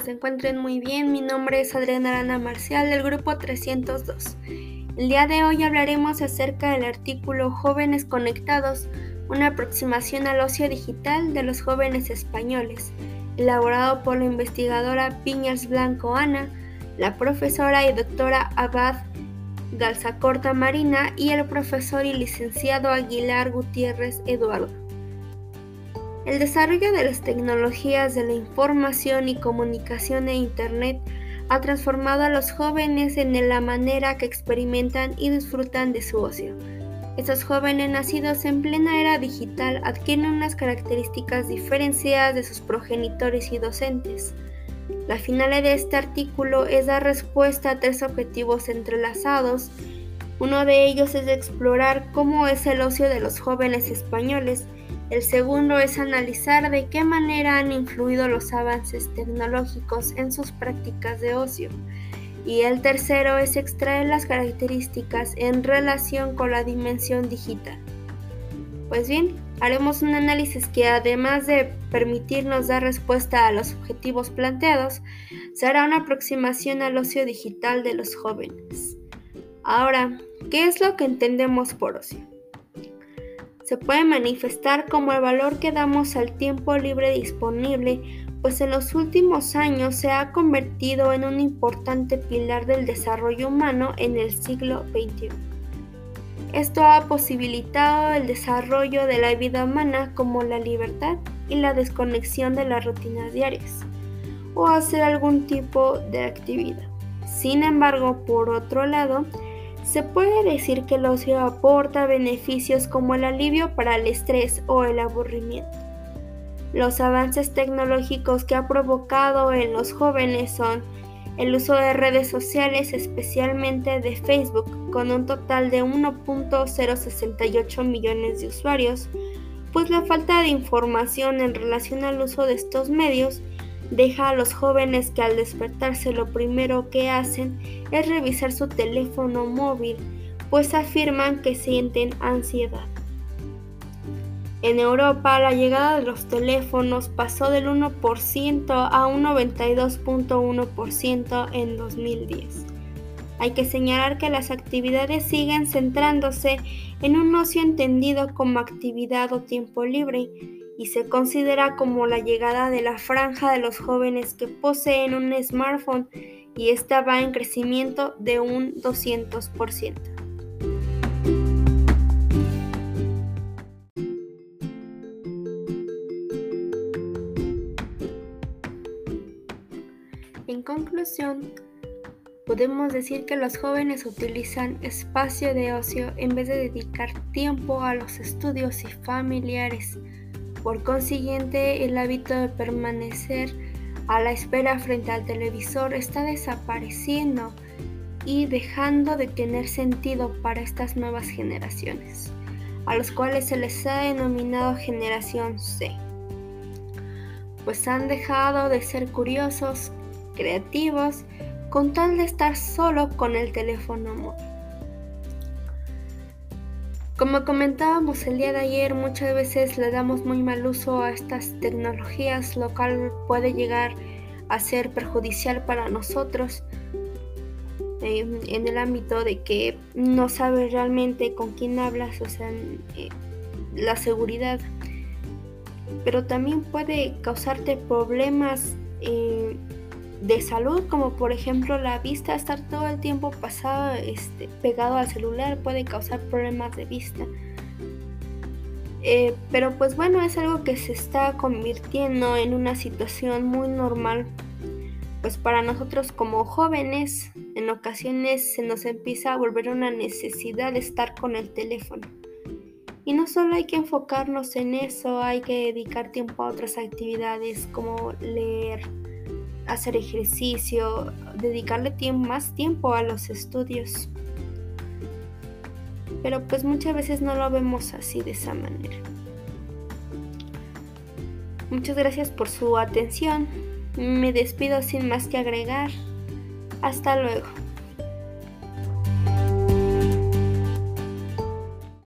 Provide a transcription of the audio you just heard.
se encuentren muy bien. Mi nombre es Adriana Arana Marcial del grupo 302. El día de hoy hablaremos acerca del artículo Jóvenes Conectados, una aproximación al ocio digital de los jóvenes españoles, elaborado por la investigadora Piñas Blanco Ana, la profesora y doctora Abad Galzacorta Marina y el profesor y licenciado Aguilar Gutiérrez Eduardo. El desarrollo de las tecnologías de la información y comunicación e Internet ha transformado a los jóvenes en la manera que experimentan y disfrutan de su ocio. Estos jóvenes nacidos en plena era digital adquieren unas características diferenciadas de sus progenitores y docentes. La finalidad de este artículo es dar respuesta a tres objetivos entrelazados. Uno de ellos es explorar cómo es el ocio de los jóvenes españoles el segundo es analizar de qué manera han influido los avances tecnológicos en sus prácticas de ocio. Y el tercero es extraer las características en relación con la dimensión digital. Pues bien, haremos un análisis que además de permitirnos dar respuesta a los objetivos planteados, será una aproximación al ocio digital de los jóvenes. Ahora, ¿qué es lo que entendemos por ocio? Se puede manifestar como el valor que damos al tiempo libre disponible, pues en los últimos años se ha convertido en un importante pilar del desarrollo humano en el siglo XXI. Esto ha posibilitado el desarrollo de la vida humana como la libertad y la desconexión de las rutinas diarias, o hacer algún tipo de actividad. Sin embargo, por otro lado, se puede decir que el ocio aporta beneficios como el alivio para el estrés o el aburrimiento. Los avances tecnológicos que ha provocado en los jóvenes son el uso de redes sociales, especialmente de Facebook, con un total de 1.068 millones de usuarios, pues la falta de información en relación al uso de estos medios deja a los jóvenes que al despertarse lo primero que hacen es revisar su teléfono móvil, pues afirman que sienten ansiedad. En Europa, la llegada de los teléfonos pasó del 1% a un 92.1% en 2010. Hay que señalar que las actividades siguen centrándose en un ocio entendido como actividad o tiempo libre, y se considera como la llegada de la franja de los jóvenes que poseen un smartphone y esta va en crecimiento de un 200%. En conclusión, podemos decir que los jóvenes utilizan espacio de ocio en vez de dedicar tiempo a los estudios y familiares por consiguiente, el hábito de permanecer a la espera frente al televisor está desapareciendo y dejando de tener sentido para estas nuevas generaciones, a los cuales se les ha denominado generación C, pues han dejado de ser curiosos, creativos, con tal de estar solo con el teléfono móvil. Como comentábamos el día de ayer, muchas veces le damos muy mal uso a estas tecnologías, lo cual puede llegar a ser perjudicial para nosotros eh, en el ámbito de que no sabes realmente con quién hablas, o sea, eh, la seguridad. Pero también puede causarte problemas eh, de salud, como por ejemplo la vista, estar todo el tiempo pasado este, pegado al celular puede causar problemas de vista. Eh, pero pues bueno, es algo que se está convirtiendo en una situación muy normal. Pues para nosotros como jóvenes, en ocasiones se nos empieza a volver una necesidad de estar con el teléfono. Y no solo hay que enfocarnos en eso, hay que dedicar tiempo a otras actividades como leer, hacer ejercicio, dedicarle más tiempo a los estudios. Pero pues muchas veces no lo vemos así de esa manera. Muchas gracias por su atención. Me despido sin más que agregar. Hasta luego.